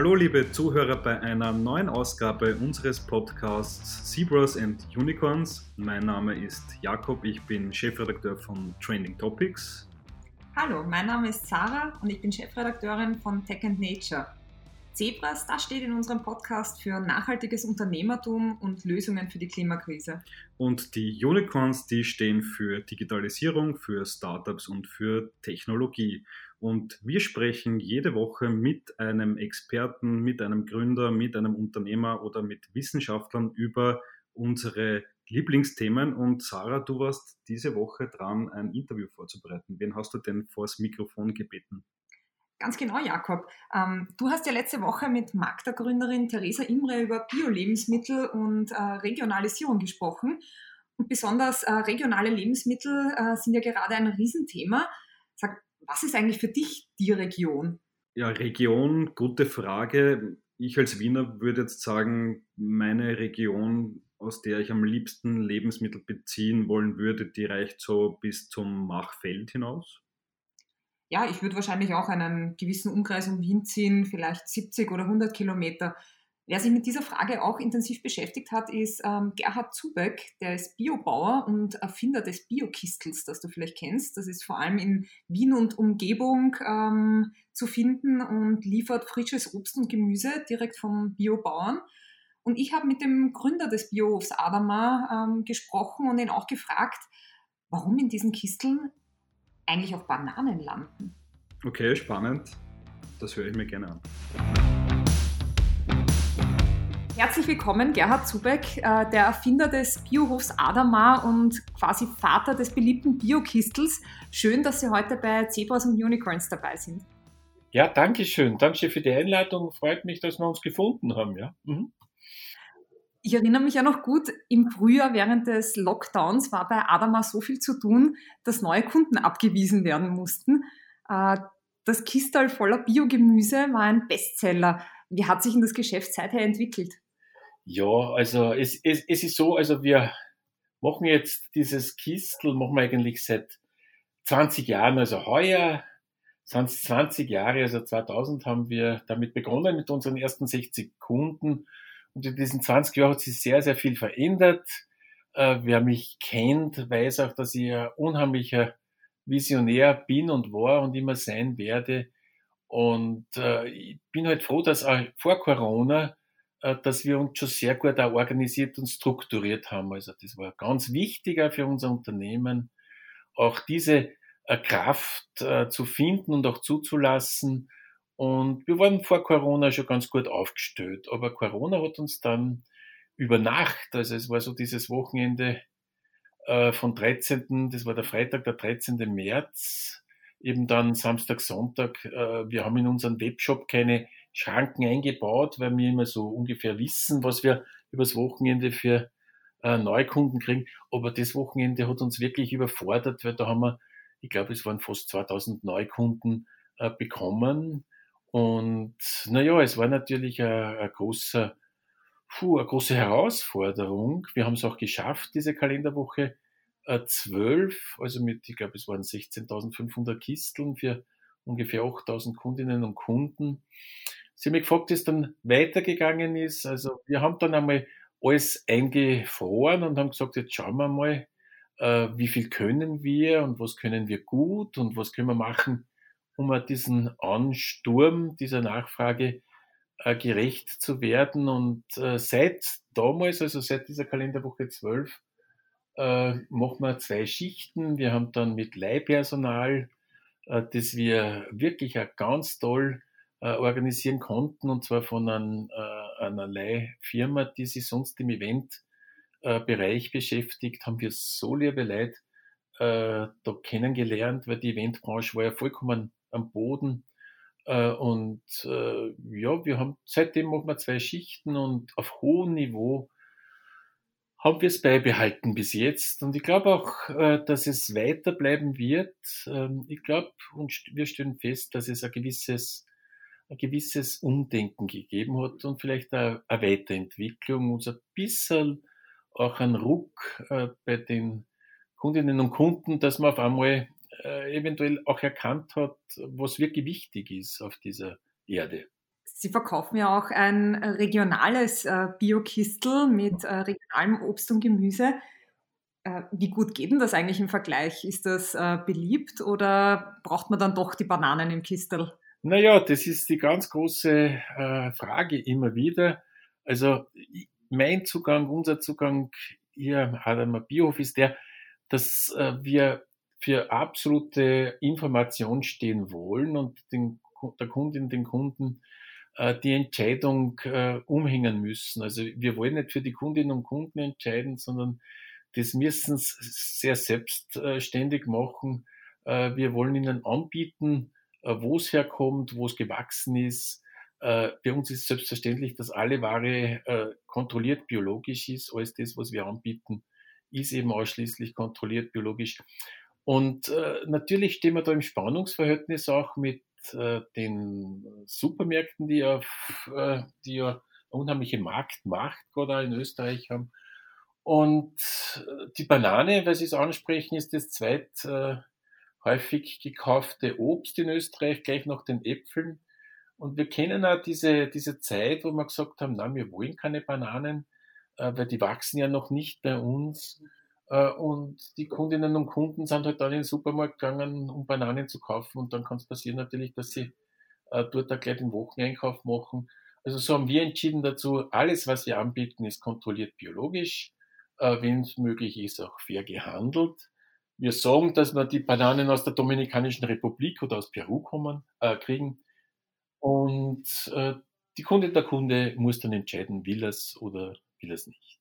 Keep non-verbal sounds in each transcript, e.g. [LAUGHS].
Hallo liebe Zuhörer bei einer neuen Ausgabe unseres Podcasts Zebras and Unicorns. Mein Name ist Jakob, ich bin Chefredakteur von Trending Topics. Hallo, mein Name ist Sarah und ich bin Chefredakteurin von Tech and Nature. Zebras, das steht in unserem Podcast für nachhaltiges Unternehmertum und Lösungen für die Klimakrise. Und die Unicorns, die stehen für Digitalisierung, für Startups und für Technologie. Und wir sprechen jede Woche mit einem Experten, mit einem Gründer, mit einem Unternehmer oder mit Wissenschaftlern über unsere Lieblingsthemen. Und Sarah, du warst diese Woche dran, ein Interview vorzubereiten. Wen hast du denn vors Mikrofon gebeten? Ganz genau, Jakob. Ähm, du hast ja letzte Woche mit Magda-Gründerin Theresa Imre über Bio-Lebensmittel und äh, Regionalisierung gesprochen. Und besonders äh, regionale Lebensmittel äh, sind ja gerade ein Riesenthema. Sag, was ist eigentlich für dich die Region? Ja, Region, gute Frage. Ich als Wiener würde jetzt sagen, meine Region, aus der ich am liebsten Lebensmittel beziehen wollen würde, die reicht so bis zum Machfeld hinaus ja, ich würde wahrscheinlich auch einen gewissen Umkreis um Wien ziehen, vielleicht 70 oder 100 Kilometer. Wer sich mit dieser Frage auch intensiv beschäftigt hat, ist ähm, Gerhard Zubeck, der ist Biobauer und Erfinder des Biokistels, das du vielleicht kennst. Das ist vor allem in Wien und Umgebung ähm, zu finden und liefert frisches Obst und Gemüse direkt vom Biobauern. Und ich habe mit dem Gründer des Biohofs Adama ähm, gesprochen und ihn auch gefragt, warum in diesen Kisteln eigentlich auf Bananen landen. Okay, spannend. Das höre ich mir gerne an. Herzlich willkommen, Gerhard Zubeck, äh, der Erfinder des Biohofs Adamar und quasi Vater des beliebten Biokistels. Schön, dass Sie heute bei Zebras und Unicorns dabei sind. Ja, danke schön. Danke für die Einladung. Freut mich, dass wir uns gefunden haben. Ja. Mhm. Ich erinnere mich ja noch gut, im Frühjahr während des Lockdowns war bei Adama so viel zu tun, dass neue Kunden abgewiesen werden mussten. Äh, das Kistal voller Biogemüse war ein Bestseller. Wie hat sich denn das Geschäft seither entwickelt? Ja, also es, es, es ist so, also wir machen jetzt dieses Kistel, machen wir eigentlich seit 20 Jahren, also heuer sind es 20 Jahre, also 2000 haben wir damit begonnen mit unseren ersten 60 Kunden und in diesen 20 Jahren hat sich sehr, sehr viel verändert. Äh, wer mich kennt, weiß auch, dass ich ein unheimlicher Visionär bin und war und immer sein werde. Und äh, ich bin halt froh, dass auch vor Corona, äh, dass wir uns schon sehr gut auch organisiert und strukturiert haben. Also das war ganz wichtiger für unser Unternehmen, auch diese äh, Kraft äh, zu finden und auch zuzulassen, und wir waren vor Corona schon ganz gut aufgestellt. Aber Corona hat uns dann über Nacht, also es war so dieses Wochenende äh, von 13., das war der Freitag, der 13. März, eben dann Samstag, Sonntag, äh, wir haben in unserem Webshop keine Schranken eingebaut, weil wir immer so ungefähr wissen, was wir übers Wochenende für äh, Neukunden kriegen. Aber das Wochenende hat uns wirklich überfordert, weil da haben wir, ich glaube, es waren fast 2000 Neukunden äh, bekommen und naja, es war natürlich ein, ein großer, puh, eine große Herausforderung. Wir haben es auch geschafft, diese Kalenderwoche äh, 12, also mit, ich glaube, es waren 16.500 Kisteln für ungefähr 8.000 Kundinnen und Kunden. Sie haben mich gefragt, wie es dann weitergegangen ist. Also wir haben dann einmal alles eingefroren und haben gesagt, jetzt schauen wir mal, äh, wie viel können wir und was können wir gut und was können wir machen, um diesen Ansturm dieser Nachfrage äh, gerecht zu werden. Und seit damals, also seit dieser Kalenderwoche 12, äh, machen wir zwei Schichten. Wir haben dann mit Leihpersonal, äh, das wir wirklich auch ganz toll äh, organisieren konnten, und zwar von einem, äh, einer Leihfirma, die sich sonst im Eventbereich beschäftigt, haben wir so liebe Leute da kennengelernt, weil die Eventbranche war ja vollkommen am Boden. Äh, und äh, ja, wir haben seitdem machen wir zwei Schichten und auf hohem Niveau haben wir es beibehalten bis jetzt. Und ich glaube auch, äh, dass es weiterbleiben wird. Ähm, ich glaube und wir stellen fest, dass es ein gewisses, ein gewisses Umdenken gegeben hat und vielleicht eine, eine Weiterentwicklung, uns ein bisschen auch ein Ruck bei den Kundinnen und Kunden, dass man auf einmal äh, eventuell auch erkannt hat, was wirklich wichtig ist auf dieser Erde. Sie verkaufen ja auch ein regionales äh, Bio-Kistel mit äh, regionalem Obst und Gemüse. Äh, wie gut geht denn das eigentlich im Vergleich? Ist das äh, beliebt oder braucht man dann doch die Bananen im Kistel? Naja, das ist die ganz große äh, Frage immer wieder. Also mein Zugang, unser Zugang hier am Biohof ist der, dass äh, wir für absolute Information stehen wollen und den, der Kundin, den Kunden äh, die Entscheidung äh, umhängen müssen. Also wir wollen nicht für die Kundinnen und Kunden entscheiden, sondern das müssen sie sehr selbstständig machen. Äh, wir wollen ihnen anbieten, äh, wo es herkommt, wo es gewachsen ist. Bei uns ist selbstverständlich, dass alle Ware kontrolliert biologisch ist. Alles das, was wir anbieten, ist eben ausschließlich kontrolliert biologisch. Und natürlich stehen wir da im Spannungsverhältnis auch mit den Supermärkten, die ja, die ja unheimliche Marktmacht gerade in Österreich haben und äh, die Banane, weil Sie es ansprechen, ist das zweit äh, häufig gekaufte Obst in Österreich, gleich nach den Äpfeln. Und wir kennen auch diese, diese Zeit, wo wir gesagt haben, nein, wir wollen keine Bananen, äh, weil die wachsen ja noch nicht bei uns. Äh, und die Kundinnen und Kunden sind halt dann in den Supermarkt gegangen, um Bananen zu kaufen. Und dann kann es passieren natürlich, dass sie äh, dort auch gleich den Wocheneinkauf machen. Also so haben wir entschieden dazu, alles, was wir anbieten, ist kontrolliert biologisch äh, wenn es möglich ist, auch fair gehandelt. Wir sagen, dass wir die Bananen aus der Dominikanischen Republik oder aus Peru kommen, äh, kriegen. Und äh, die Kunde der Kunde muss dann entscheiden, will es oder will es nicht.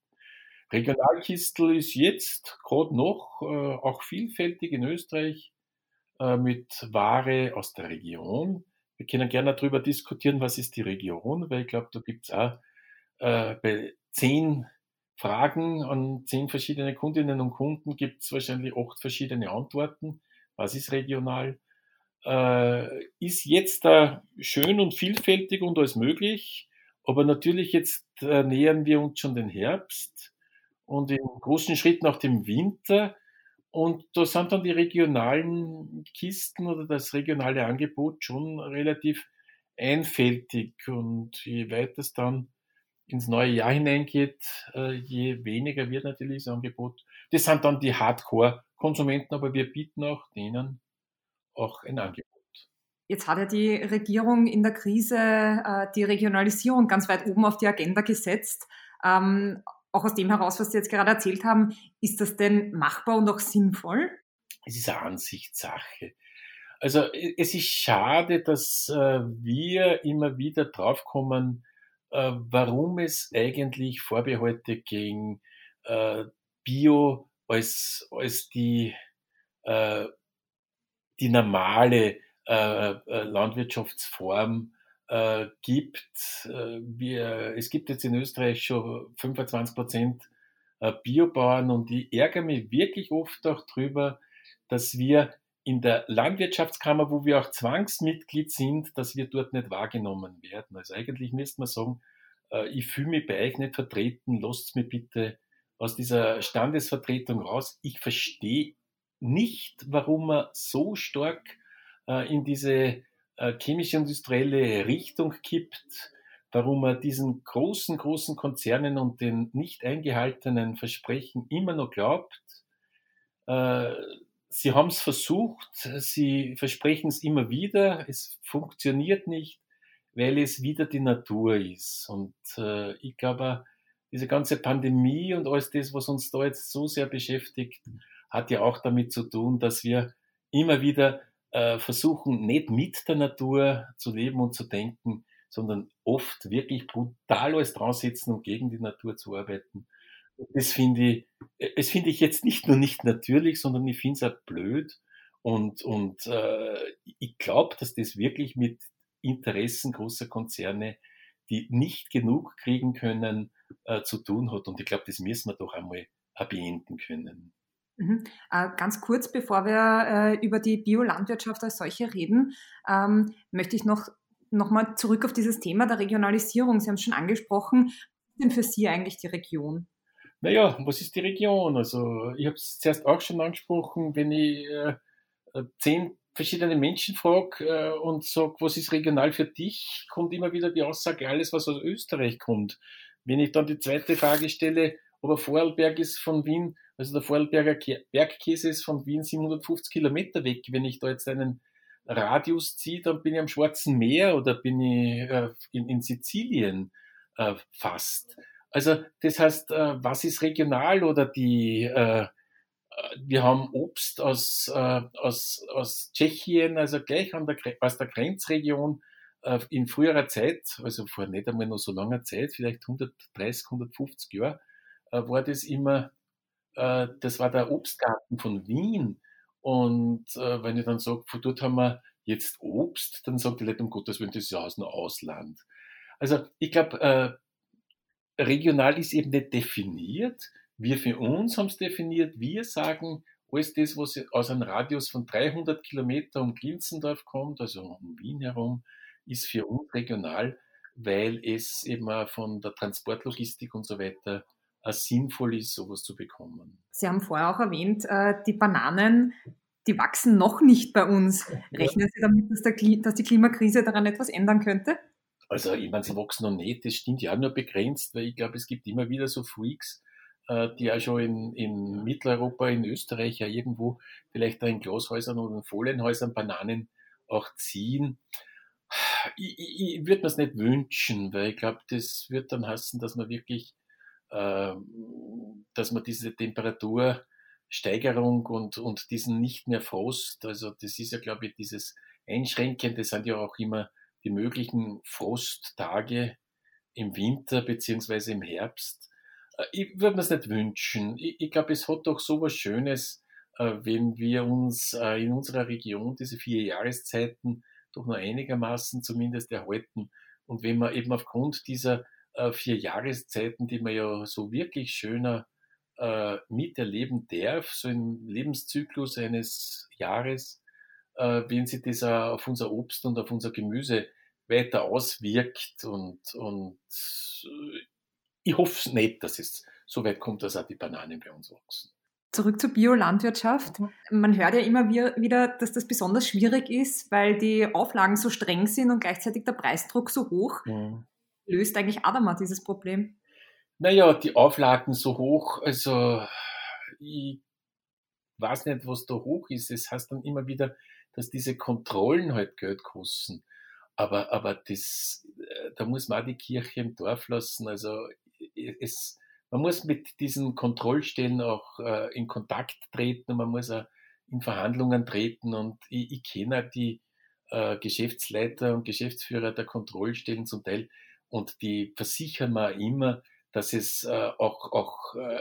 Regionalkistel ist jetzt gerade noch äh, auch vielfältig in Österreich äh, mit Ware aus der Region. Wir können gerne darüber diskutieren, was ist die Region, weil ich glaube, da gibt es auch äh, bei zehn Fragen an zehn verschiedene Kundinnen und Kunden gibt es wahrscheinlich acht verschiedene Antworten. Was ist regional? Äh, ist jetzt da schön und vielfältig und alles möglich, aber natürlich jetzt äh, nähern wir uns schon den Herbst und im großen Schritt nach dem Winter. Und da sind dann die regionalen Kisten oder das regionale Angebot schon relativ einfältig. Und je weiter es dann ins neue Jahr hineingeht, äh, je weniger wird natürlich das Angebot. Das sind dann die Hardcore-Konsumenten, aber wir bieten auch denen auch ein Angebot. Jetzt hat ja die Regierung in der Krise äh, die Regionalisierung ganz weit oben auf die Agenda gesetzt. Ähm, auch aus dem heraus, was Sie jetzt gerade erzählt haben, ist das denn machbar und auch sinnvoll? Es ist eine Ansichtssache. Also es ist schade, dass äh, wir immer wieder draufkommen, äh, warum es eigentlich Vorbehalte gegen äh, Bio als, als die, die normale Landwirtschaftsform äh, gibt. Äh, wir, es gibt jetzt in Österreich schon 25 Prozent äh, Biobauern und ich ärgere mich wirklich oft auch drüber, dass wir in der Landwirtschaftskammer, wo wir auch Zwangsmitglied sind, dass wir dort nicht wahrgenommen werden. Also eigentlich müsste man sagen, äh, ich fühle mich bei euch nicht vertreten, lasst mir bitte aus dieser Standesvertretung raus. Ich verstehe nicht, warum man so stark äh, in diese chemisch-industrielle Richtung kippt, warum man diesen großen, großen Konzernen und den nicht eingehaltenen Versprechen immer noch glaubt. Sie haben es versucht, sie versprechen es immer wieder, es funktioniert nicht, weil es wieder die Natur ist. Und äh, ich glaube, diese ganze Pandemie und alles das, was uns da jetzt so sehr beschäftigt, hat ja auch damit zu tun, dass wir immer wieder äh, versuchen, nicht mit der Natur zu leben und zu denken, sondern oft wirklich brutal alles dran sitzen, um gegen die Natur zu arbeiten das finde ich, es finde ich jetzt nicht nur nicht natürlich, sondern ich finde es auch blöd. Und, und äh, ich glaube, dass das wirklich mit Interessen großer Konzerne, die nicht genug kriegen können, äh, zu tun hat. Und ich glaube, das müssen wir doch einmal beenden können. Mhm. Äh, ganz kurz, bevor wir äh, über die Biolandwirtschaft als solche reden, ähm, möchte ich noch, noch mal zurück auf dieses Thema der Regionalisierung. Sie haben es schon angesprochen. Was ist denn für Sie eigentlich die Region? Naja, was ist die Region? Also ich habe es zuerst auch schon angesprochen, wenn ich äh, zehn verschiedene Menschen frage äh, und sage, was ist regional für dich, kommt immer wieder die Aussage, alles, was aus Österreich kommt. Wenn ich dann die zweite Frage stelle, aber Vorarlberg ist von Wien, also der Vorarlberger Bergkäse ist von Wien 750 Kilometer weg. Wenn ich da jetzt einen Radius ziehe, dann bin ich am Schwarzen Meer oder bin ich äh, in, in Sizilien äh, fast. Also das heißt, äh, was ist regional oder die äh, wir haben Obst aus, äh, aus, aus Tschechien, also gleich an der, aus der Grenzregion äh, in früherer Zeit, also vor nicht einmal noch so langer Zeit, vielleicht 130, 150 Jahre, äh, war das immer, äh, das war der Obstgarten von Wien. Und äh, wenn ich dann sage, von dort haben wir jetzt Obst, dann sagt die Leute, um Gottes Willen, das ist ja aus dem Ausland. Also ich glaube, äh, regional ist eben nicht definiert. Wir für uns haben es definiert. Wir sagen, alles das, was aus einem Radius von 300 Kilometer um Ginzendorf kommt, also um Wien herum, ist für uns regional, weil es eben von der Transportlogistik und so weiter sinnvoll ist, sowas zu bekommen. Sie haben vorher auch erwähnt, äh, die Bananen, die wachsen noch nicht bei uns. [LAUGHS] Rechnen Sie damit, dass, der, dass die Klimakrise daran etwas ändern könnte? Also, ich meine, sie wachsen noch nicht, das stimmt ja nur begrenzt, weil ich glaube, es gibt immer wieder so Freaks, äh, die ja schon in, in Mitteleuropa, in Österreich ja irgendwo vielleicht da in Glashäusern oder in Folienhäusern Bananen auch ziehen. Ich, ich, ich würde mir es nicht wünschen, weil ich glaube, das wird dann heißen, dass man wirklich dass man diese Temperatursteigerung und, und diesen nicht mehr Frost, also das ist ja, glaube ich, dieses Einschränken, das sind ja auch immer die möglichen Frosttage im Winter beziehungsweise im Herbst. Äh, ich würde mir es nicht wünschen. Ich, ich glaube, es hat doch so was Schönes, äh, wenn wir uns äh, in unserer Region diese vier Jahreszeiten doch nur einigermaßen zumindest erhalten. Und wenn man eben aufgrund dieser äh, vier Jahreszeiten, die man ja so wirklich schöner äh, miterleben darf, so im Lebenszyklus eines Jahres, äh, wenn sich das auf unser Obst und auf unser Gemüse weiter auswirkt und, und äh, ich hoffe nicht, dass es so weit kommt, dass auch die Bananen bei uns wachsen. Zurück zur Biolandwirtschaft. Man hört ja immer wieder, dass das besonders schwierig ist, weil die Auflagen so streng sind und gleichzeitig der Preisdruck so hoch. Mhm löst eigentlich Adama dieses Problem? Naja, die Auflagen so hoch, also ich weiß nicht, was da hoch ist. Es heißt dann immer wieder, dass diese Kontrollen halt Geld kosten. Aber, aber das, äh, da muss man auch die Kirche im Dorf lassen. Also es, man muss mit diesen Kontrollstellen auch äh, in Kontakt treten und man muss auch in Verhandlungen treten. Und ich, ich kenne die äh, Geschäftsleiter und Geschäftsführer der Kontrollstellen zum Teil, und die versichern mir immer, dass es äh, auch, auch äh,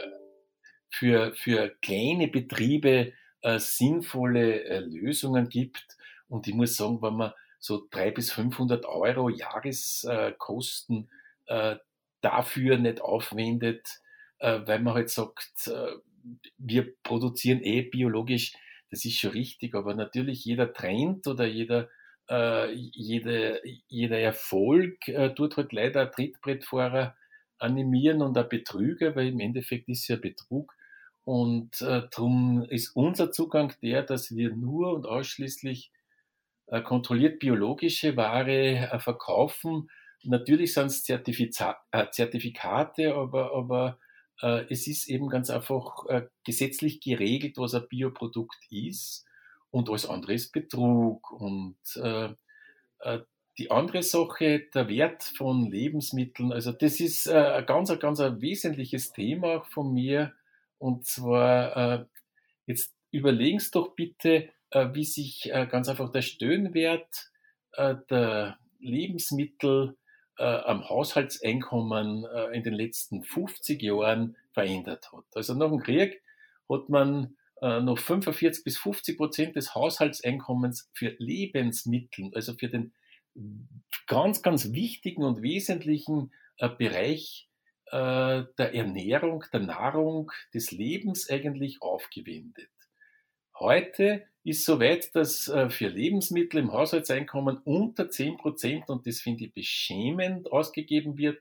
für, für kleine Betriebe äh, sinnvolle äh, Lösungen gibt. Und ich muss sagen, wenn man so 300 bis 500 Euro Jahreskosten äh, dafür nicht aufwendet, äh, weil man halt sagt, äh, wir produzieren eh biologisch, das ist schon richtig, aber natürlich jeder Trend oder jeder äh, jede, jeder Erfolg äh, tut halt leider Trittbrettfahrer animieren und auch Betrüger, weil im Endeffekt ist ja Betrug. Und äh, darum ist unser Zugang der, dass wir nur und ausschließlich äh, kontrolliert biologische Ware äh, verkaufen. Natürlich sind es Zertifiza äh, Zertifikate, aber, aber äh, es ist eben ganz einfach äh, gesetzlich geregelt, was ein Bioprodukt ist und alles andere ist Betrug. Und äh, äh, die andere Sache, der Wert von Lebensmitteln, also das ist äh, ein ganz, ein ganz ein wesentliches Thema von mir. Und zwar, äh, jetzt überlegen Sie doch bitte, äh, wie sich äh, ganz einfach der Stöhnwert äh, der Lebensmittel äh, am Haushaltseinkommen äh, in den letzten 50 Jahren verändert hat. Also nach dem Krieg hat man äh, noch 45 bis 50 Prozent des Haushaltseinkommens für Lebensmittel, also für den ganz, ganz wichtigen und wesentlichen äh, Bereich äh, der Ernährung, der Nahrung, des Lebens eigentlich aufgewendet. Heute ist soweit, dass äh, für Lebensmittel im Haushaltseinkommen unter 10 Prozent, und das finde ich beschämend, ausgegeben wird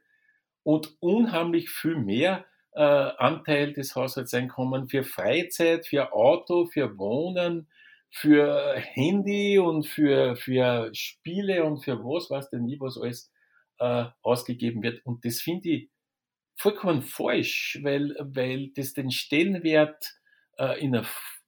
und unheimlich viel mehr äh, Anteil des Haushaltseinkommens für Freizeit, für Auto, für Wohnen, für Handy und für, für Spiele und für was weiß denn nie, was alles äh, ausgegeben wird. Und das finde ich vollkommen falsch, weil, weil das den Stellenwert äh, in, einer,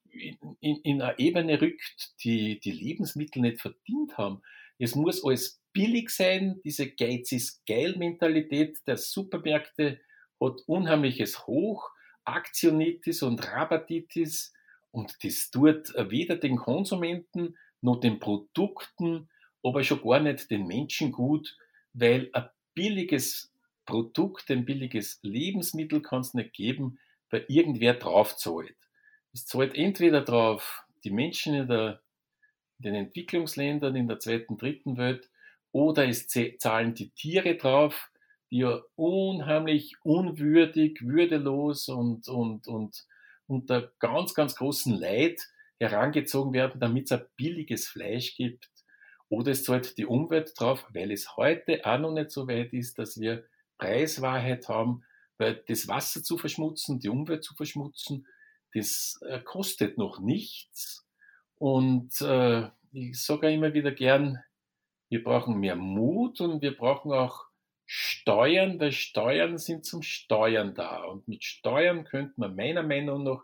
in, in eine Ebene rückt, die die Lebensmittel nicht verdient haben. Es muss alles billig sein, diese Geiz ist geil Mentalität der Supermärkte hat unheimliches Hoch, Aktionitis und Rabatitis und das tut weder den Konsumenten noch den Produkten, aber schon gar nicht den Menschen gut, weil ein billiges Produkt, ein billiges Lebensmittel kann es nicht geben, weil irgendwer drauf zahlt. Es zahlt entweder drauf die Menschen in, der, in den Entwicklungsländern, in der zweiten, dritten Welt, oder es zahlen die Tiere drauf, die ja unheimlich unwürdig, würdelos und, und, und unter ganz, ganz großen Leid herangezogen werden, damit es ein billiges Fleisch gibt. Oder es zahlt die Umwelt drauf, weil es heute auch noch nicht so weit ist, dass wir Preiswahrheit haben, weil das Wasser zu verschmutzen, die Umwelt zu verschmutzen, das äh, kostet noch nichts. Und äh, ich sage immer wieder gern, wir brauchen mehr Mut und wir brauchen auch Steuern, weil Steuern sind zum Steuern da. Und mit Steuern könnte man meiner Meinung nach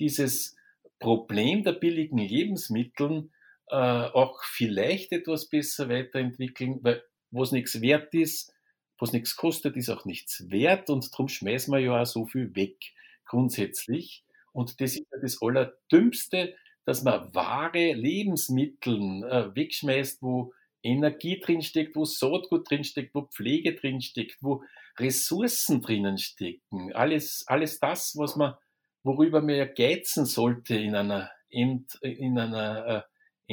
dieses Problem der billigen Lebensmittel äh, auch vielleicht etwas besser weiterentwickeln, weil wo es nichts wert ist, was nichts kostet, ist auch nichts wert und darum schmeißen wir ja auch so viel weg, grundsätzlich. Und das ist ja das Allerdümmste, dass man wahre Lebensmittel äh, wegschmeißt, wo Energie drinsteckt, wo Saatgut drinsteckt, wo Pflege drinsteckt, wo Ressourcen drinnen stecken. Alles, alles das, was man, worüber man ja geizen sollte in einer, end, in einer äh,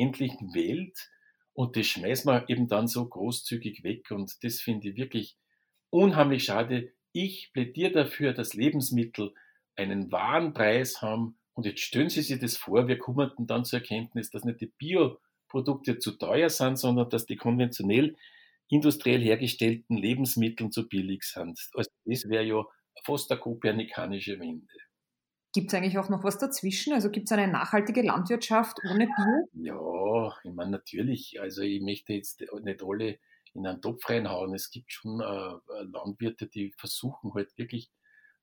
endlichen Welt. Und das schmeißt man eben dann so großzügig weg. Und das finde ich wirklich unheimlich schade. Ich plädiere dafür, dass Lebensmittel einen wahren Preis haben. Und jetzt stellen Sie sich das vor, wir kommen dann zur Erkenntnis, dass nicht die Bioprodukte zu teuer sind, sondern dass die konventionell industriell hergestellten Lebensmittel zu billig sind. Also das wäre ja fast eine kopernikanische Wende. Gibt es eigentlich auch noch was dazwischen? Also gibt es eine nachhaltige Landwirtschaft ohne Bio? Ja, ich meine natürlich. Also ich möchte jetzt nicht alle in einen Topf reinhauen. Es gibt schon äh, Landwirte, die versuchen halt wirklich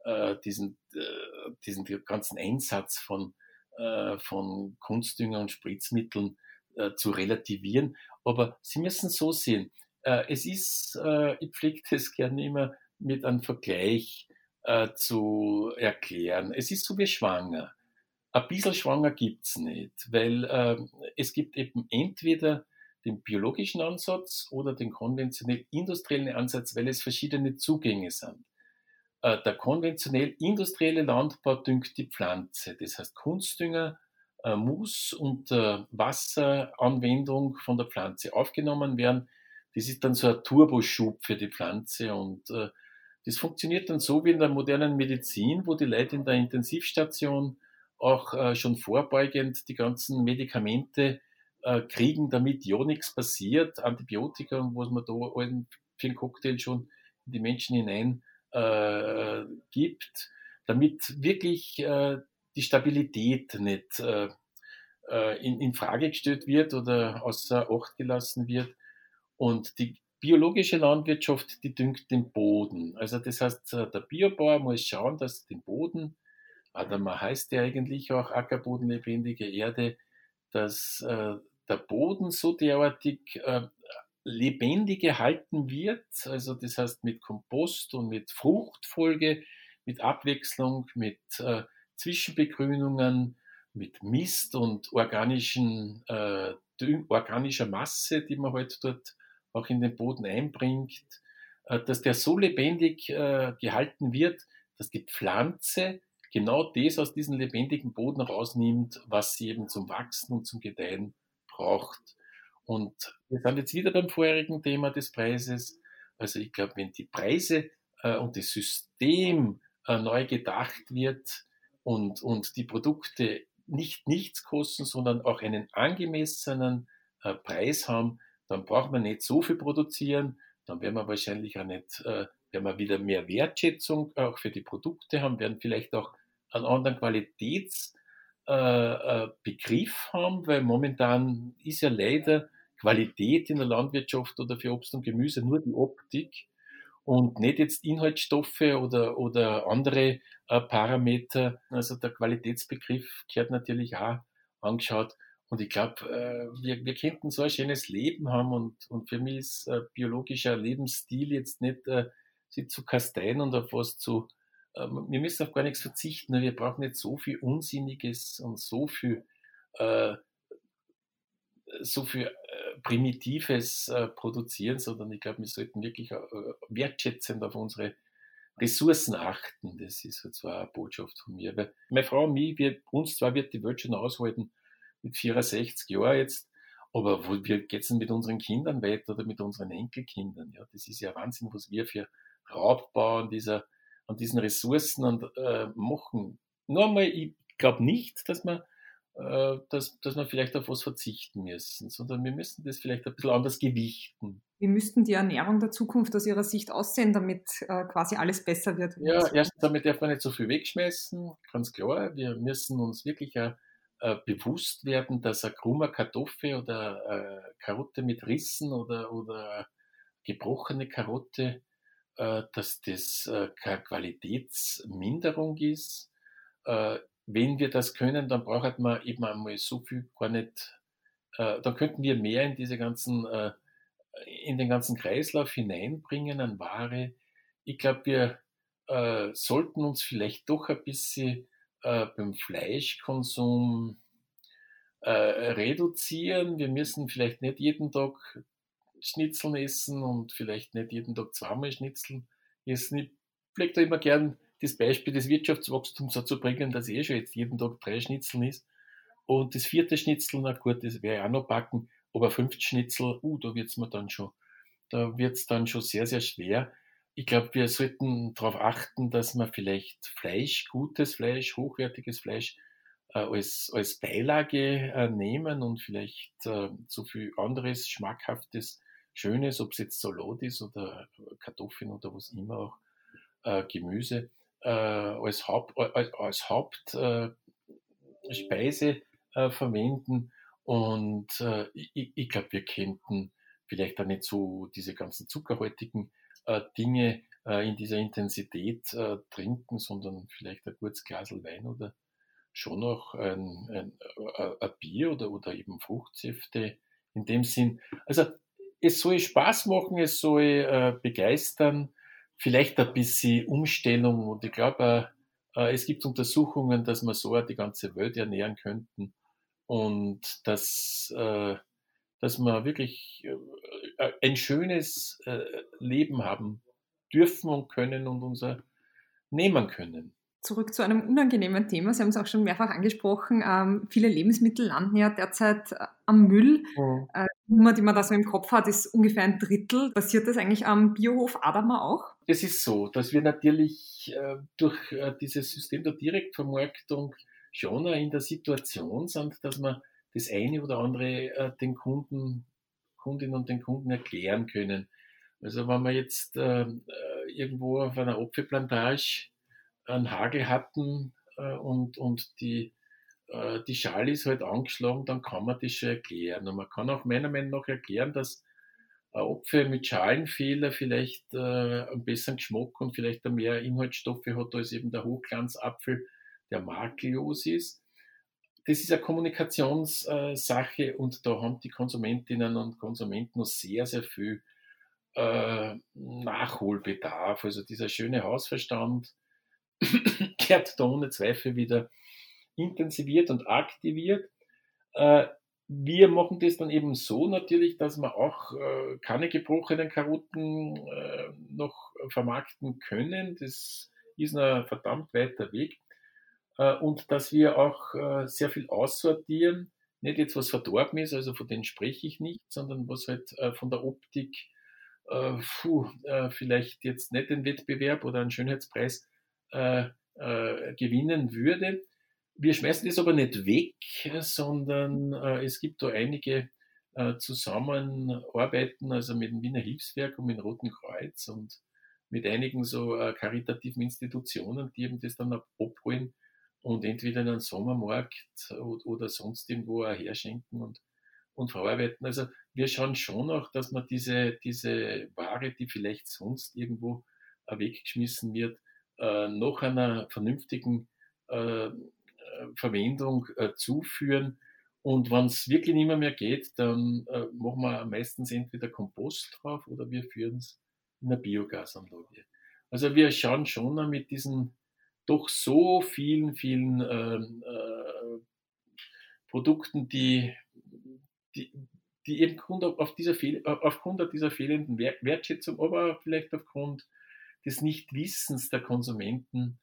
äh, diesen, äh, diesen ganzen Einsatz von, äh, von Kunstdünger und Spritzmitteln äh, zu relativieren. Aber Sie müssen so sehen, äh, es ist, ich pflege [LAUGHS] das gerne immer mit einem Vergleich äh, zu erklären. Es ist so wie schwanger. Ein bisschen schwanger gibt's nicht, weil äh, es gibt eben entweder den biologischen Ansatz oder den konventionell industriellen Ansatz, weil es verschiedene Zugänge sind. Äh, der konventionell industrielle Landbau düngt die Pflanze, das heißt Kunstdünger äh, muss unter Wasseranwendung von der Pflanze aufgenommen werden. Das ist dann so ein Turboschub für die Pflanze und äh, das funktioniert dann so wie in der modernen Medizin, wo die Leute in der Intensivstation auch äh, schon vorbeugend die ganzen Medikamente äh, kriegen, damit ja nichts passiert. Antibiotika und was man da allen für einen Cocktail schon in die Menschen hinein äh, gibt, damit wirklich äh, die Stabilität nicht äh, äh, in, in Frage gestellt wird oder außer Acht gelassen wird. Und die biologische Landwirtschaft, die düngt den Boden. Also das heißt, äh, der Biobauer muss schauen, dass den Boden, Adama heißt ja eigentlich auch Ackerboden, lebendige Erde, dass äh, der Boden so derartig äh, lebendig gehalten wird, also das heißt mit Kompost und mit Fruchtfolge, mit Abwechslung, mit äh, Zwischenbegrünungen, mit Mist und organischen, äh, organischer Masse, die man halt dort auch in den Boden einbringt, äh, dass der so lebendig äh, gehalten wird, dass die Pflanze genau das aus diesem lebendigen Boden rausnimmt, was sie eben zum Wachsen und zum Gedeihen braucht. Und wir sind jetzt wieder beim vorherigen Thema des Preises. Also ich glaube, wenn die Preise äh, und das System neu gedacht wird und, und die Produkte nicht nichts kosten, sondern auch einen angemessenen Preis haben, dann braucht man nicht so viel produzieren, dann werden wir wahrscheinlich auch nicht, äh, werden wir wieder mehr Wertschätzung auch für die Produkte haben, werden vielleicht auch einen anderen Qualitätsanspruch äh, Begriff haben, weil momentan ist ja leider Qualität in der Landwirtschaft oder für Obst und Gemüse nur die Optik und nicht jetzt Inhaltsstoffe oder, oder andere äh, Parameter. Also der Qualitätsbegriff gehört natürlich auch angeschaut. Und ich glaube, äh, wir, wir könnten so ein schönes Leben haben und, und für mich ist äh, biologischer Lebensstil jetzt nicht, äh, sich zu kasteien und auf was zu, äh, wir müssen auf gar nichts verzichten, wir brauchen nicht so viel Unsinniges und so viel, äh, so viel Primitives äh, produzieren, sondern ich glaube, wir sollten wirklich äh, wertschätzend auf unsere Ressourcen achten. Das ist halt zwar eine Botschaft von mir. Weil meine Frau und mich, wir, uns zwar wird die Welt schon aushalten, mit 64 Jahren jetzt. Aber wo wir geht es denn mit unseren Kindern weiter oder mit unseren Enkelkindern? Ja, das ist ja Wahnsinn, was wir für Raubbau an, dieser, an diesen Ressourcen und, äh, machen. Nur einmal, ich glaube nicht, dass man, dass, dass man vielleicht auf was verzichten müssen, sondern wir müssen das vielleicht ein bisschen anders gewichten. Wie müssten die Ernährung der Zukunft aus Ihrer Sicht aussehen, damit äh, quasi alles besser wird? Ja, erstens, damit darf man nicht so viel wegschmeißen, ganz klar. Wir müssen uns wirklich auch äh, bewusst werden, dass eine krumme Kartoffel oder äh, Karotte mit Rissen oder, oder gebrochene Karotte, äh, dass das äh, keine Qualitätsminderung ist. Wenn wir das können, dann braucht man eben einmal so viel gar nicht, äh, dann könnten wir mehr in diese ganzen, äh, in den ganzen Kreislauf hineinbringen an Ware. Ich glaube, wir äh, sollten uns vielleicht doch ein bisschen äh, beim Fleischkonsum äh, reduzieren. Wir müssen vielleicht nicht jeden Tag Schnitzeln essen und vielleicht nicht jeden Tag zweimal Schnitzeln essen. Ich pflege da immer gern das Beispiel des Wirtschaftswachstums so zu bringen, dass eh schon jetzt jeden Tag drei Schnitzeln ist. Und das vierte Schnitzel, na gut, das wäre auch noch backen, aber fünf Schnitzel, uh, da wird's mir dann schon, da wird's dann schon sehr, sehr schwer ich glaube, wir sollten darauf achten, dass man vielleicht Fleisch, gutes Fleisch, hochwertiges Fleisch äh, als, als Beilage äh, nehmen und vielleicht äh, so viel anderes, schmackhaftes, schönes, ob es jetzt Salat ist oder Kartoffeln oder was immer auch, äh, Gemüse, äh, als, Haupt, als, Hauptspeise äh, verwenden. Und ich, ich glaube, wir könnten vielleicht auch nicht so diese ganzen zuckerhaltigen äh, Dinge äh, in dieser Intensität äh, trinken, sondern vielleicht ein kurzes Glas Wein oder schon noch ein, ein, ein Bier oder, oder eben Fruchtsäfte in dem Sinn. Also es soll Spaß machen, es soll äh, begeistern, vielleicht ein bisschen Umstellung und ich glaube, äh, es gibt Untersuchungen, dass man so die ganze Welt ernähren könnten und dass, äh, dass man wirklich äh, ein schönes äh, Leben haben dürfen und können und unser nehmen können. Zurück zu einem unangenehmen Thema. Sie haben es auch schon mehrfach angesprochen. Ähm, viele Lebensmittel landen ja derzeit äh, am Müll. Mhm. Äh, die Nummer, die man da so im Kopf hat, ist ungefähr ein Drittel. Passiert das eigentlich am Biohof Adama auch? Es ist so, dass wir natürlich äh, durch äh, dieses System der Direktvermarktung schon in der Situation sind, dass man das eine oder andere äh, den Kunden Kundinnen und den Kunden erklären können. Also wenn wir jetzt äh, irgendwo auf einer Apfelplantage einen Hagel hatten äh, und, und die, äh, die Schale ist halt angeschlagen, dann kann man das schon erklären. Und man kann auch meiner Meinung nach erklären, dass ein Apfel mit Schalenfehler vielleicht äh, einen besseren Geschmack und vielleicht mehr Inhaltsstoffe hat als eben der Hochglanzapfel, der makellos ist das ist eine Kommunikationssache und da haben die Konsumentinnen und Konsumenten noch sehr, sehr viel äh, Nachholbedarf. Also dieser schöne Hausverstand kehrt da ohne Zweifel wieder intensiviert und aktiviert. Äh, wir machen das dann eben so natürlich, dass wir auch äh, keine gebrochenen Karotten äh, noch vermarkten können. Das ist ein verdammt weiter Weg. Und dass wir auch sehr viel aussortieren. Nicht jetzt, was verdorben ist, also von denen spreche ich nicht, sondern was halt von der Optik puh, vielleicht jetzt nicht den Wettbewerb oder einen Schönheitspreis gewinnen würde. Wir schmeißen das aber nicht weg, sondern es gibt da einige Zusammenarbeiten, also mit dem Wiener Hilfswerk und mit dem Roten Kreuz und mit einigen so karitativen Institutionen, die eben das dann abholen und entweder in einen Sommermarkt oder sonst irgendwo auch herschenken und, und verarbeiten. Also wir schauen schon auch, dass man diese, diese Ware, die vielleicht sonst irgendwo weggeschmissen wird, äh, noch einer vernünftigen äh, Verwendung äh, zuführen. Und wenn es wirklich nicht mehr, mehr geht, dann äh, machen wir meistens entweder Kompost drauf oder wir führen es in eine Biogasanlage. Also wir schauen schon mit diesen doch so vielen, vielen ähm, äh, Produkten, die, die, die eben auf dieser aufgrund dieser fehlenden Wertschätzung, aber vielleicht aufgrund des Nichtwissens der Konsumenten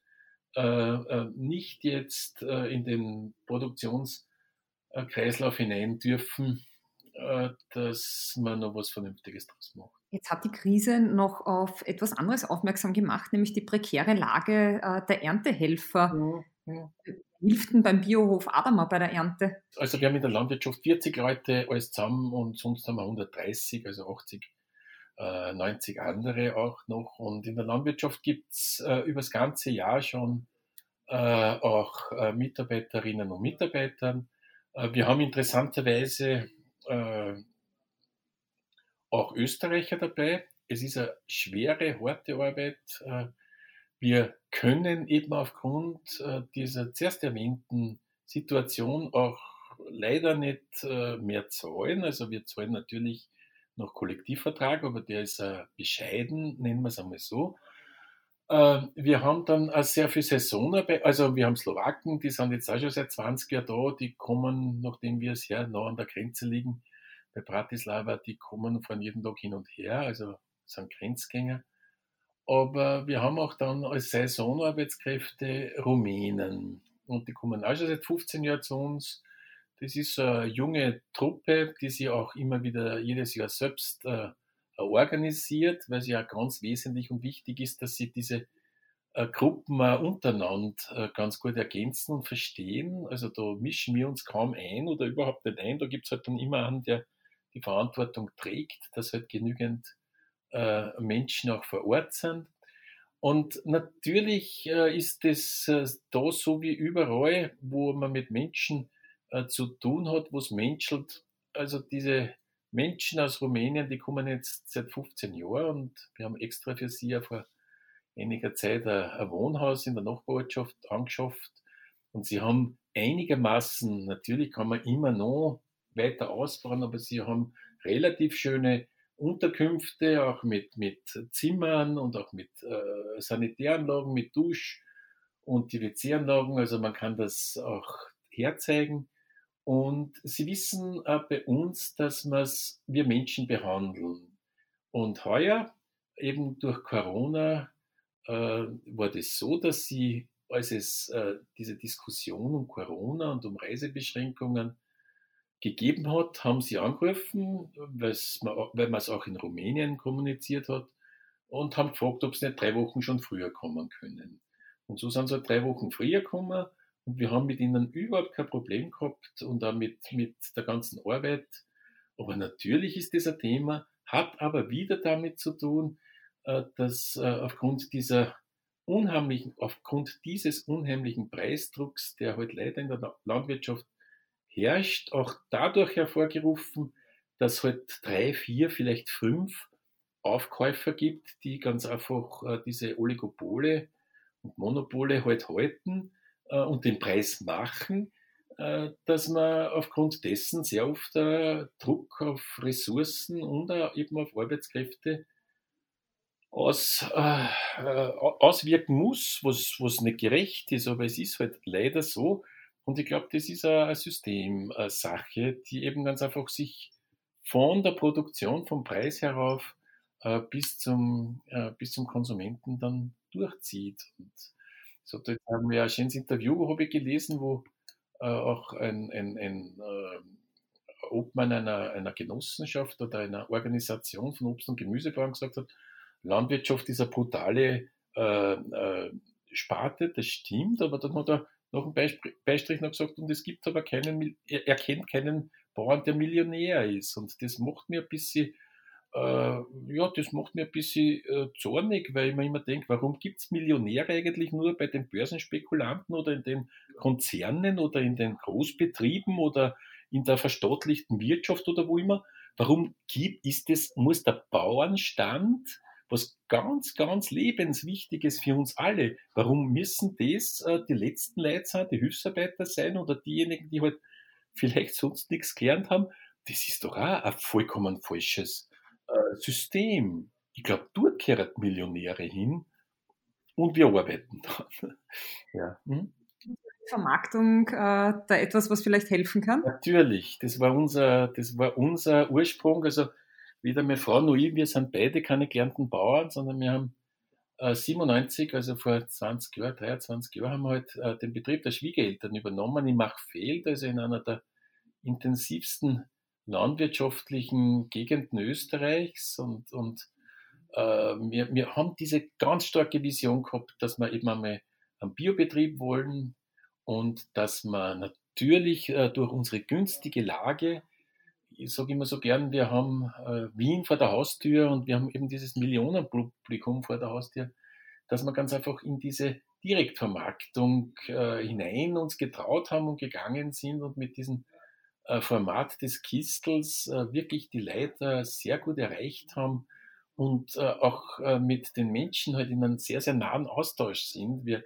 äh, äh, nicht jetzt äh, in den Produktionskreislauf hinein dürfen, äh, dass man noch was Vernünftiges draus macht. Jetzt hat die Krise noch auf etwas anderes aufmerksam gemacht, nämlich die prekäre Lage äh, der Erntehelfer. Ja, ja. Hilft denn beim Biohof Adama bei der Ernte? Also wir haben in der Landwirtschaft 40 Leute alles zusammen und sonst haben wir 130, also 80, äh, 90 andere auch noch. Und in der Landwirtschaft gibt es äh, über das ganze Jahr schon äh, auch äh, Mitarbeiterinnen und Mitarbeiter. Äh, wir haben interessanterweise äh, auch Österreicher dabei. Es ist eine schwere, harte Arbeit. Äh, wir können eben aufgrund äh, dieser zuerst erwähnten Situation auch leider nicht mehr zahlen. Also wir zahlen natürlich noch Kollektivvertrag, aber der ist bescheiden, nennen wir es einmal so. Wir haben dann sehr viel Saisonarbeit, also wir haben Slowaken, die sind jetzt auch schon seit 20 Jahren da, die kommen, nachdem wir sehr nah an der Grenze liegen, bei Bratislava, die kommen von jedem Tag hin und her, also sind Grenzgänger. Aber wir haben auch dann als Saisonarbeitskräfte Rumänen. Und die kommen auch schon seit 15 Jahren zu uns. Das ist eine junge Truppe, die sich auch immer wieder jedes Jahr selbst äh, organisiert, weil es ja ganz wesentlich und wichtig ist, dass sie diese äh, Gruppen äh, untereinander ganz gut ergänzen und verstehen. Also da mischen wir uns kaum ein oder überhaupt nicht ein. Da gibt es halt dann immer einen, der die Verantwortung trägt, dass halt genügend äh, Menschen auch vor Ort sind. Und natürlich äh, ist es äh, da so wie überall, wo man mit Menschen äh, zu tun hat, wo es menschelt. Also diese Menschen aus Rumänien, die kommen jetzt seit 15 Jahren und wir haben extra für sie ja vor einiger Zeit ein, ein Wohnhaus in der Nachbarschaft angeschafft. Und sie haben einigermaßen, natürlich kann man immer noch weiter ausbauen, aber sie haben relativ schöne Unterkünfte, auch mit, mit Zimmern und auch mit äh, Sanitäranlagen, mit Dusch- und die WC-Anlagen. Also man kann das auch herzeigen. Und sie wissen äh, bei uns, dass wir Menschen behandeln. Und heuer, eben durch Corona, äh, war das so, dass sie, als es äh, diese Diskussion um Corona und um Reisebeschränkungen gegeben hat, haben sie angerufen, weil man es auch in Rumänien kommuniziert hat und haben gefragt, ob sie nicht drei Wochen schon früher kommen können. Und so sind sie drei Wochen früher gekommen und wir haben mit ihnen überhaupt kein Problem gehabt und auch mit, der ganzen Arbeit. Aber natürlich ist das ein Thema, hat aber wieder damit zu tun, äh, dass äh, aufgrund dieser unheimlichen, aufgrund dieses unheimlichen Preisdrucks, der heute halt leider in der Landwirtschaft herrscht, auch dadurch hervorgerufen, dass halt drei, vier, vielleicht fünf Aufkäufer gibt, die ganz einfach äh, diese Oligopole und Monopole halt halten und den Preis machen, äh, dass man aufgrund dessen sehr oft äh, Druck auf Ressourcen und äh, eben auf Arbeitskräfte aus, äh, auswirken muss, was, was nicht gerecht ist, aber es ist halt leider so, und ich glaube, das ist eine Systemsache, die eben ganz einfach sich von der Produktion, vom Preis herauf äh, bis, zum, äh, bis zum Konsumenten dann durchzieht. Und so, da haben wir ein schönes Interview, habe ich gelesen, wo äh, auch ein, ein, ein äh, Obmann einer, einer Genossenschaft oder einer Organisation von Obst- und Gemüsebauern gesagt hat, Landwirtschaft ist eine brutale äh, äh, Sparte, das stimmt, aber dann hat er noch ein Beistrich noch gesagt, und es gibt aber keinen, er kennt keinen Bauern, der Millionär ist. Und das macht mir ein bisschen ja, das macht mir ein bisschen äh, zornig, weil ich mir immer denke, warum gibt es Millionäre eigentlich nur bei den Börsenspekulanten oder in den Konzernen oder in den Großbetrieben oder in der verstaatlichten Wirtschaft oder wo immer? Warum gibt, ist das, muss der Bauernstand was ganz, ganz lebenswichtiges für uns alle. Warum müssen das äh, die letzten Leute sein, die Hilfsarbeiter sein oder diejenigen, die halt vielleicht sonst nichts gelernt haben? Das ist doch auch ein vollkommen falsches äh, System. Ich glaube, dort kehren Millionäre hin und wir arbeiten [LAUGHS] dann. ja. Hm? Vermarktung äh, da etwas, was vielleicht helfen kann? Natürlich, das war unser, das war unser Ursprung. Also weder meine Frau noch ich, wir sind beide keine gelernten Bauern, sondern wir haben äh, 97, also vor 20 Jahren, 23 Jahren, haben wir halt äh, den Betrieb der Schwiegereltern übernommen in Machfeld, also in einer der intensivsten landwirtschaftlichen Gegenden Österreichs und, und äh, wir, wir haben diese ganz starke Vision gehabt, dass wir eben einmal einen Biobetrieb wollen und dass wir natürlich äh, durch unsere günstige Lage ich sage immer so gern, wir haben äh, Wien vor der Haustür und wir haben eben dieses Millionenpublikum vor der Haustür, dass wir ganz einfach in diese Direktvermarktung äh, hinein uns getraut haben und gegangen sind und mit diesem äh, Format des Kistels äh, wirklich die Leiter sehr gut erreicht haben und äh, auch äh, mit den Menschen halt in einem sehr, sehr nahen Austausch sind. Wir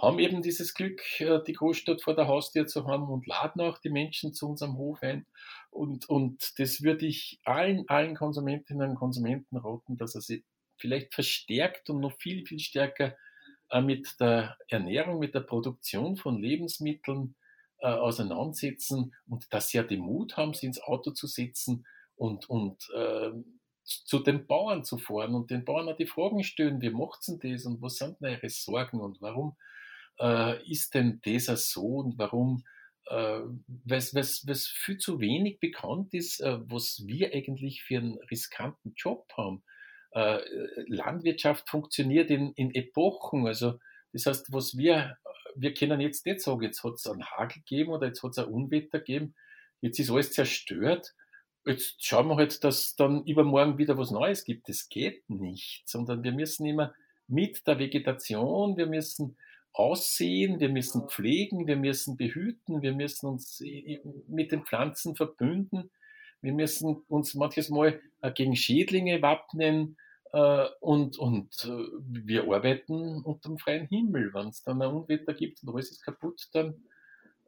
haben eben dieses Glück, äh, die Großstadt vor der Haustür zu haben und laden auch die Menschen zu unserem Hof ein. Und, und das würde ich allen, allen Konsumentinnen und Konsumenten raten, dass er sich vielleicht verstärkt und noch viel, viel stärker äh, mit der Ernährung, mit der Produktion von Lebensmitteln äh, auseinandersetzen und dass sie ja den Mut haben, sie ins Auto zu setzen und, und äh, zu den Bauern zu fahren und den Bauern auch die Fragen stellen, wie macht denn das und was sind denn eure Sorgen und warum äh, ist denn dieser so und warum, äh, was, was, was viel zu wenig bekannt ist, äh, was wir eigentlich für einen riskanten Job haben. Äh, Landwirtschaft funktioniert in, in Epochen, also das heißt, was wir, wir können jetzt nicht sagen, jetzt hat es einen Hagel gegeben oder jetzt hat es ein Unwetter gegeben, jetzt ist alles zerstört, jetzt schauen wir halt, dass dann übermorgen wieder was Neues gibt. Das geht nicht, sondern wir müssen immer mit der Vegetation, wir müssen aussehen, wir müssen pflegen, wir müssen behüten, wir müssen uns mit den Pflanzen verbünden, wir müssen uns manches Mal äh, gegen Schädlinge wappnen. äh, und, und äh, wir arbeiten unter dem freien Himmel. Wenn es dann ein Unwetter gibt und alles ist kaputt, dann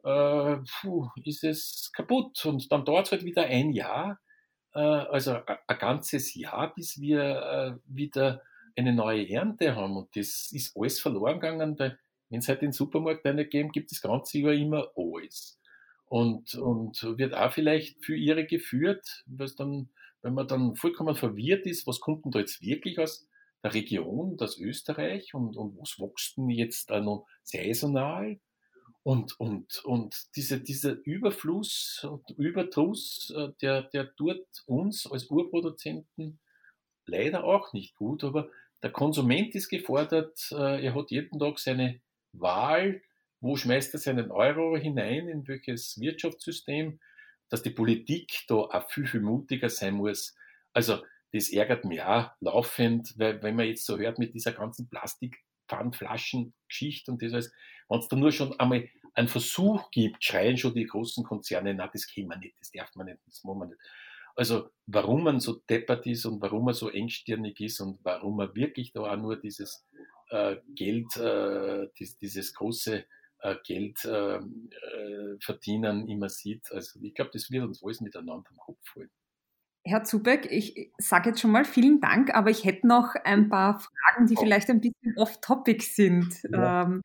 äh, puh, ist es kaputt und dann dauert es halt wieder ein Jahr, äh, also ein ganzes Jahr, bis wir äh, wieder eine neue Ernte haben und das ist alles verloren gegangen, weil wenn es halt den Supermarkt eine geben, gibt das ganze Jahr immer alles. Und, und wird auch vielleicht für ihre geführt, was dann, wenn man dann vollkommen verwirrt ist, was kommt denn da jetzt wirklich aus der Region, das Österreich? Und, und was wächst denn jetzt auch noch saisonal? Und, und, und diese, dieser Überfluss und Überdruss, äh, der, der tut uns als Urproduzenten leider auch nicht gut, aber der Konsument ist gefordert, äh, er hat jeden Tag seine Wahl, wo schmeißt er seinen Euro hinein, in welches Wirtschaftssystem, dass die Politik da auch viel, viel mutiger sein muss. Also das ärgert mich auch laufend, weil wenn man jetzt so hört mit dieser ganzen Plastikpfandflaschen-Geschichte und das alles, wenn es da nur schon einmal einen Versuch gibt, schreien schon die großen Konzerne, na, das können wir nicht, das darf man nicht, das wollen wir nicht. Also warum man so deppert ist und warum man so engstirnig ist und warum man wirklich da auch nur dieses äh, Geld, äh, dies, dieses große äh, Geld ähm, äh, verdienen immer sieht. Also ich glaube, das wird uns alles miteinander am Kopf fallen. Herr Zubeck, ich sage jetzt schon mal vielen Dank, aber ich hätte noch ein paar Fragen, die vielleicht ein bisschen off-topic sind. Ja. Ähm,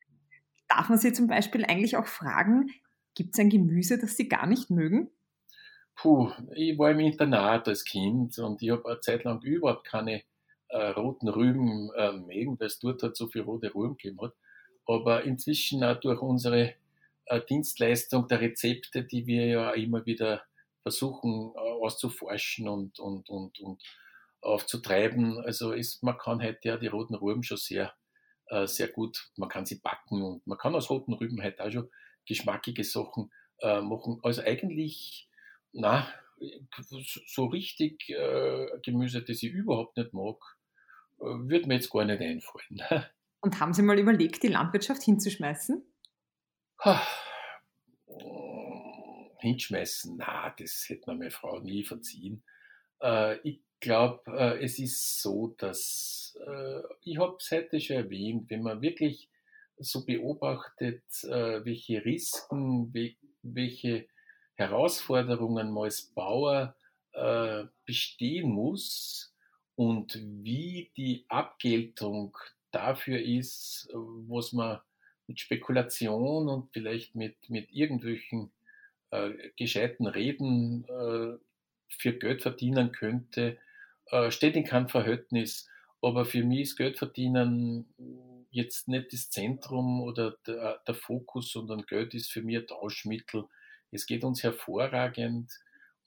darf man Sie zum Beispiel eigentlich auch fragen, gibt es ein Gemüse, das Sie gar nicht mögen? Puh, ich war im Internat als Kind und ich habe eine Zeit lang überhaupt keine äh, roten Rüben äh, mägen, weil es dort halt so viel rote Rüben gegeben hat. Aber inzwischen auch durch unsere äh, Dienstleistung der Rezepte, die wir ja immer wieder versuchen äh, auszuforschen und, und, und, und aufzutreiben. Also ist, man kann halt ja die roten Rüben schon sehr, äh, sehr gut, man kann sie backen und man kann aus roten Rüben halt auch schon geschmackige Sachen machen. Also eigentlich, na, so richtig Gemüse, das ich überhaupt nicht mag, wird mir jetzt gar nicht einfallen. [LAUGHS] Und haben Sie mal überlegt, die Landwirtschaft hinzuschmeißen? Hinschmeißen, na, das hätte mir meine Frau nie verziehen. Äh, ich glaube, äh, es ist so, dass äh, ich habe es heute schon erwähnt, wenn man wirklich so beobachtet, äh, welche Risiken, we welche Herausforderungen man als Bauer äh, bestehen muss und wie die Abgeltung dafür ist, was man mit Spekulation und vielleicht mit, mit irgendwelchen äh, gescheiten Reden äh, für Geld verdienen könnte, äh, steht in keinem Verhältnis. Aber für mich ist Geldverdienen jetzt nicht das Zentrum oder der, der Fokus, sondern Geld ist für mich ein Tauschmittel. Es geht uns hervorragend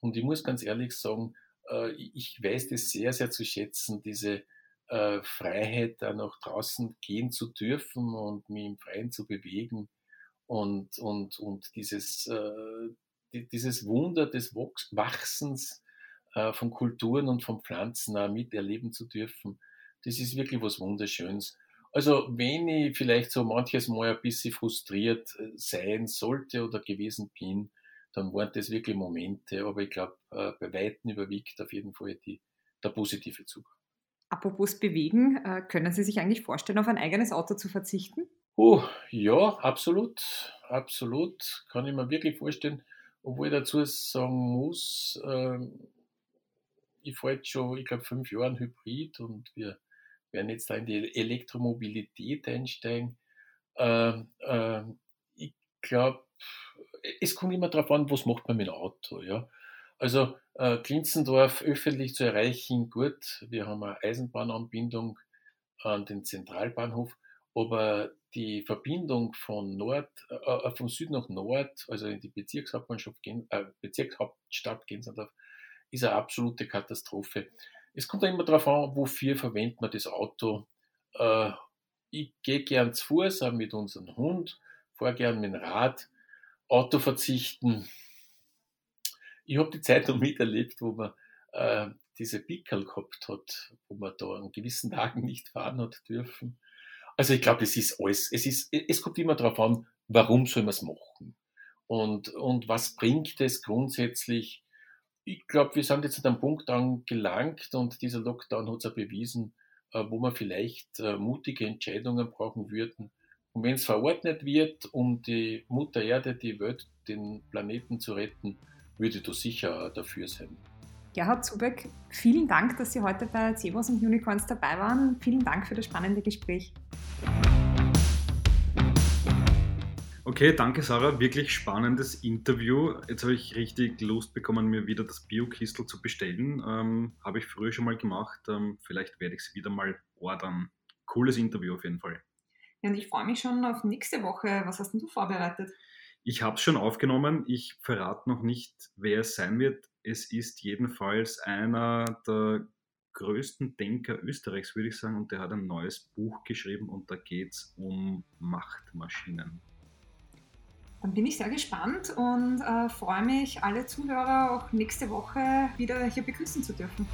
und ich muss ganz ehrlich sagen, äh, ich weiß das sehr, sehr zu schätzen, diese äh, Freiheit, da nach draußen gehen zu dürfen und mich im Freien zu bewegen und, und, und dieses, äh, dieses Wunder des Wachsens von Kulturen und von Pflanzen auch miterleben zu dürfen, das ist wirklich was Wunderschönes. Also wenn ich vielleicht so manches Mal ein bisschen frustriert sein sollte oder gewesen bin, dann waren das wirklich Momente, aber ich glaube, bei Weitem überwiegt auf jeden Fall die, der positive Zug. Apropos bewegen, äh, können Sie sich eigentlich vorstellen, auf ein eigenes Auto zu verzichten? Oh, ja, absolut. Absolut. Kann ich mir wirklich vorstellen. Obwohl ich dazu sagen muss, äh, ich fahre jetzt schon, ich glaube, fünf Jahre Hybrid und wir werden jetzt da in die Elektromobilität einsteigen. Äh, äh, ich glaube, es kommt immer darauf an, was macht man mit dem Auto. Ja? Also äh, Klinzendorf öffentlich zu erreichen, gut, wir haben eine Eisenbahnanbindung an den Zentralbahnhof, aber die Verbindung von Nord, äh, äh von Süd nach Nord, also in die Bezirkshauptmannschaft, äh, Bezirkshauptstadt Gensendorf, ist eine absolute Katastrophe. Es kommt immer darauf an, wofür verwendet man das Auto. Äh, ich gehe gern zu Fuß, auch mit unserem Hund, fahre gern mit dem Rad. Auto verzichten, ich habe die Zeit noch miterlebt, wo man äh, diese Pickel gehabt hat, wo man da an gewissen Tagen nicht fahren hat dürfen. Also ich glaube, es ist alles, es ist, es kommt immer darauf an, warum soll man es machen? Und, und was bringt es grundsätzlich? Ich glaube, wir sind jetzt an einem Punkt angelangt und dieser Lockdown hat es ja bewiesen, äh, wo wir vielleicht äh, mutige Entscheidungen brauchen würden. Und wenn es verordnet wird, um die Mutter Erde, die Welt, den Planeten zu retten, würde du sicher dafür sein. Gerhard Zubeck, vielen Dank, dass Sie heute bei Zebras und Unicorns dabei waren. Vielen Dank für das spannende Gespräch. Okay, danke Sarah. Wirklich spannendes Interview. Jetzt habe ich richtig Lust bekommen, mir wieder das Bio-Kistel zu bestellen. Ähm, habe ich früher schon mal gemacht. Ähm, vielleicht werde ich es wieder mal ordern. Cooles Interview auf jeden Fall. Ja, und ich freue mich schon auf nächste Woche. Was hast denn du vorbereitet? Ich habe es schon aufgenommen. Ich verrate noch nicht, wer es sein wird. Es ist jedenfalls einer der größten Denker Österreichs, würde ich sagen. Und der hat ein neues Buch geschrieben und da geht es um Machtmaschinen. Dann bin ich sehr gespannt und äh, freue mich, alle Zuhörer auch nächste Woche wieder hier begrüßen zu dürfen.